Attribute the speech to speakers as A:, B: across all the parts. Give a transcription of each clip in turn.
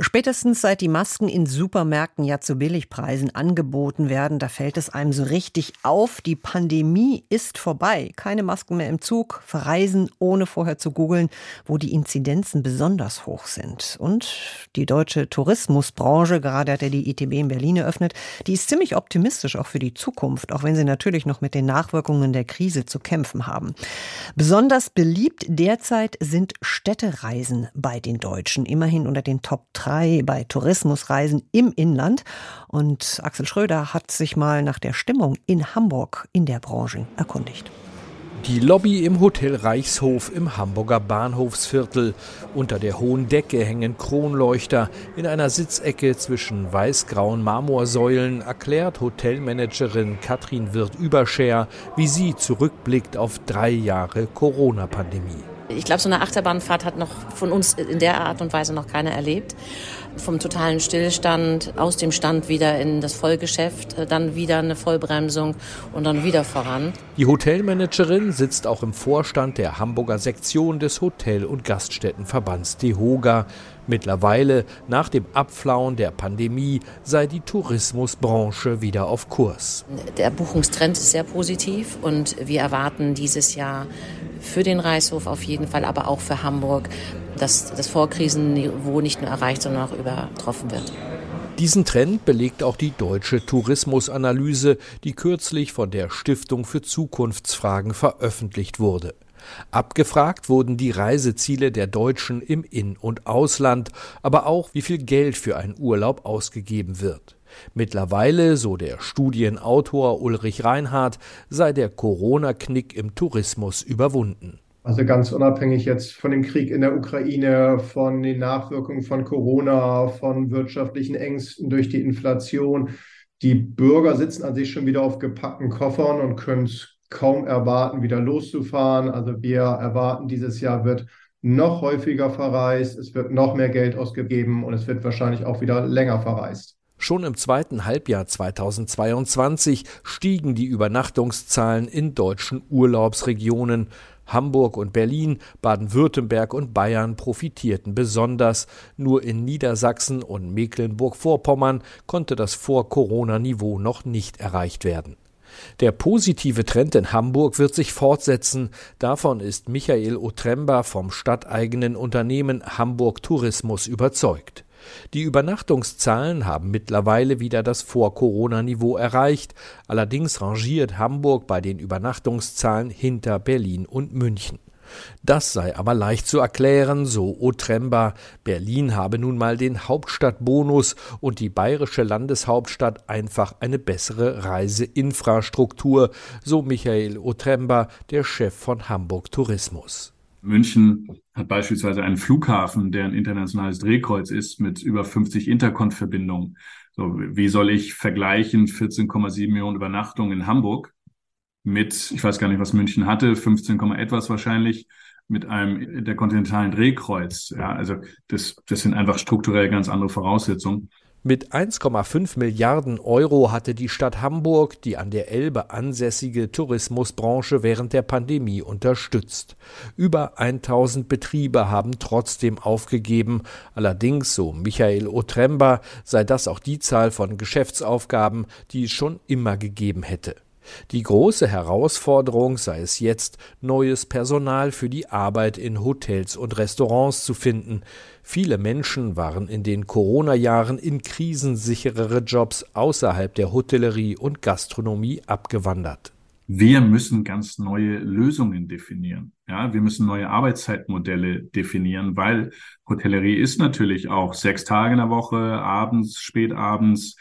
A: Spätestens seit die Masken in Supermärkten ja zu Billigpreisen angeboten werden, da fällt es einem so richtig auf, die Pandemie ist vorbei. Keine Masken mehr im Zug, verreisen ohne vorher zu googeln, wo die Inzidenzen besonders hoch sind. Und die deutsche Tourismusbranche, gerade hat er die ITB in Berlin eröffnet, die ist ziemlich optimistisch auch für die Zukunft, auch wenn sie natürlich noch mit den Nachwirkungen der Krise zu kämpfen haben. Besonders beliebt derzeit sind Städtereisen bei den Deutschen, immerhin unter den Top 3 3 bei Tourismusreisen im Inland. Und Axel Schröder hat sich mal nach der Stimmung in Hamburg in der Branche erkundigt.
B: Die Lobby im Hotel Reichshof im Hamburger Bahnhofsviertel. Unter der hohen Decke hängen Kronleuchter. In einer Sitzecke zwischen weiß-grauen Marmorsäulen erklärt Hotelmanagerin Katrin Wirth-Überscher, wie sie zurückblickt auf drei Jahre Corona-Pandemie.
C: Ich glaube, so eine Achterbahnfahrt hat noch von uns in der Art und Weise noch keiner erlebt. Vom totalen Stillstand, aus dem Stand wieder in das Vollgeschäft, äh, dann wieder eine Vollbremsung und dann wieder voran.
B: Die Hotelmanagerin sitzt auch im Vorstand der Hamburger Sektion des Hotel- und Gaststättenverbands DEHOGA. Mittlerweile, nach dem Abflauen der Pandemie, sei die Tourismusbranche wieder auf Kurs.
C: Der Buchungstrend ist sehr positiv und wir erwarten dieses Jahr für den Reichshof auf jeden Fall, aber auch für Hamburg, dass das Vorkrisenniveau nicht nur erreicht, sondern auch übertroffen wird.
B: Diesen Trend belegt auch die deutsche Tourismusanalyse, die kürzlich von der Stiftung für Zukunftsfragen veröffentlicht wurde. Abgefragt wurden die Reiseziele der Deutschen im In- und Ausland, aber auch wie viel Geld für einen Urlaub ausgegeben wird. Mittlerweile, so der Studienautor Ulrich Reinhardt, sei der Corona-Knick im Tourismus überwunden.
D: Also ganz unabhängig jetzt von dem Krieg in der Ukraine, von den Nachwirkungen von Corona, von wirtschaftlichen Ängsten durch die Inflation. Die Bürger sitzen an sich schon wieder auf gepackten Koffern und können es kaum erwarten, wieder loszufahren. Also wir erwarten, dieses Jahr wird noch häufiger verreist, es wird noch mehr Geld ausgegeben und es wird wahrscheinlich auch wieder länger verreist.
B: Schon im zweiten Halbjahr 2022 stiegen die Übernachtungszahlen in deutschen Urlaubsregionen. Hamburg und Berlin, Baden-Württemberg und Bayern profitierten besonders. Nur in Niedersachsen und Mecklenburg-Vorpommern konnte das Vor-Corona-Niveau noch nicht erreicht werden. Der positive Trend in Hamburg wird sich fortsetzen. Davon ist Michael Otremba vom stadteigenen Unternehmen Hamburg Tourismus überzeugt. Die Übernachtungszahlen haben mittlerweile wieder das Vor-Corona-Niveau erreicht. Allerdings rangiert Hamburg bei den Übernachtungszahlen hinter Berlin und München. Das sei aber leicht zu erklären, so Otremba. Berlin habe nun mal den Hauptstadtbonus und die bayerische Landeshauptstadt einfach eine bessere Reiseinfrastruktur, so Michael Otremba, der Chef von Hamburg Tourismus.
E: München hat beispielsweise einen Flughafen, der ein internationales Drehkreuz ist mit über 50 Interkont-Verbindungen. So, wie soll ich vergleichen 14,7 Millionen Übernachtungen in Hamburg mit, ich weiß gar nicht, was München hatte, 15, etwas wahrscheinlich, mit einem der kontinentalen Drehkreuz. Ja, also das, das sind einfach strukturell ganz andere Voraussetzungen.
B: Mit 1,5 Milliarden Euro hatte die Stadt Hamburg die an der Elbe ansässige Tourismusbranche während der Pandemie unterstützt. Über 1000 Betriebe haben trotzdem aufgegeben. Allerdings, so Michael Otremba, sei das auch die Zahl von Geschäftsaufgaben, die es schon immer gegeben hätte. Die große Herausforderung sei es jetzt, neues Personal für die Arbeit in Hotels und Restaurants zu finden. Viele Menschen waren in den Corona-Jahren in krisensicherere Jobs außerhalb der Hotellerie und Gastronomie abgewandert.
E: Wir müssen ganz neue Lösungen definieren. Ja, wir müssen neue Arbeitszeitmodelle definieren, weil Hotellerie ist natürlich auch sechs Tage in der Woche, abends, spätabends,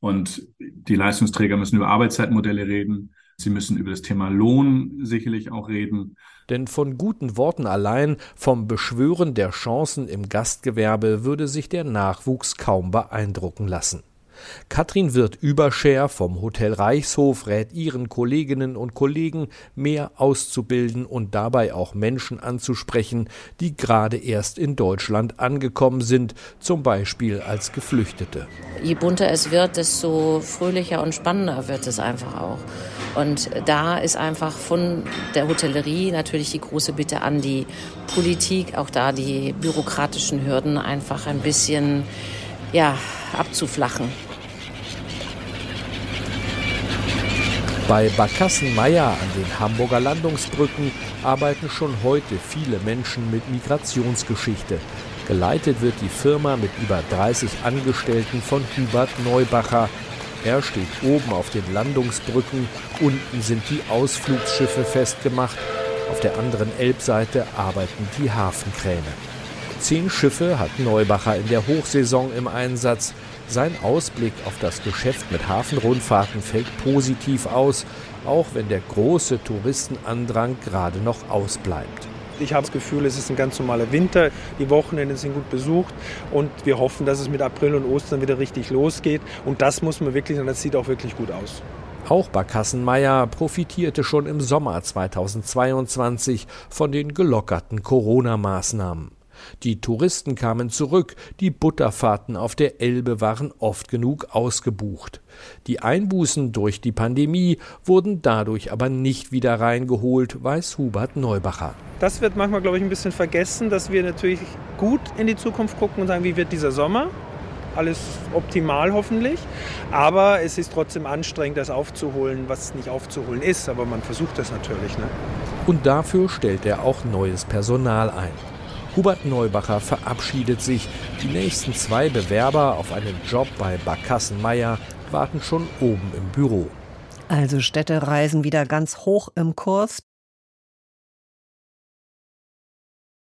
E: und die Leistungsträger müssen über Arbeitszeitmodelle reden. Sie müssen über das Thema Lohn sicherlich auch reden.
B: Denn von guten Worten allein, vom Beschwören der Chancen im Gastgewerbe würde sich der Nachwuchs kaum beeindrucken lassen. Katrin Wirth-Überscher vom Hotel Reichshof rät ihren Kolleginnen und Kollegen, mehr auszubilden und dabei auch Menschen anzusprechen, die gerade erst in Deutschland angekommen sind, zum Beispiel als Geflüchtete.
C: Je bunter es wird, desto fröhlicher und spannender wird es einfach auch. Und da ist einfach von der Hotellerie natürlich die große Bitte an die Politik, auch da die bürokratischen Hürden einfach ein bisschen ja, abzuflachen.
B: Bei Barkassenmeier an den Hamburger Landungsbrücken arbeiten schon heute viele Menschen mit Migrationsgeschichte. Geleitet wird die Firma mit über 30 Angestellten von Hubert Neubacher. Er steht oben auf den Landungsbrücken, unten sind die Ausflugsschiffe festgemacht, auf der anderen Elbseite arbeiten die Hafenkräne. Zehn Schiffe hat Neubacher in der Hochsaison im Einsatz. Sein Ausblick auf das Geschäft mit Hafenrundfahrten fällt positiv aus, auch wenn der große Touristenandrang gerade noch ausbleibt.
F: Ich habe das Gefühl, es ist ein ganz normaler Winter. Die Wochenende sind gut besucht und wir hoffen, dass es mit April und Ostern wieder richtig losgeht. Und das muss man wirklich, und das sieht auch wirklich gut aus.
B: Auch Barkassenmeier profitierte schon im Sommer 2022 von den gelockerten Corona-Maßnahmen. Die Touristen kamen zurück, die Butterfahrten auf der Elbe waren oft genug ausgebucht. Die Einbußen durch die Pandemie wurden dadurch aber nicht wieder reingeholt, weiß Hubert Neubacher.
F: Das wird manchmal, glaube ich, ein bisschen vergessen, dass wir natürlich gut in die Zukunft gucken und sagen, wie wird dieser Sommer? alles optimal hoffentlich. Aber es ist trotzdem anstrengend, das aufzuholen, was nicht aufzuholen ist. Aber man versucht das natürlich. Ne?
B: Und dafür stellt er auch neues Personal ein. Hubert Neubacher verabschiedet sich. Die nächsten zwei Bewerber auf einen Job bei Barkassenmeier warten schon oben im Büro.
A: Also Städtereisen wieder ganz hoch im Kurs.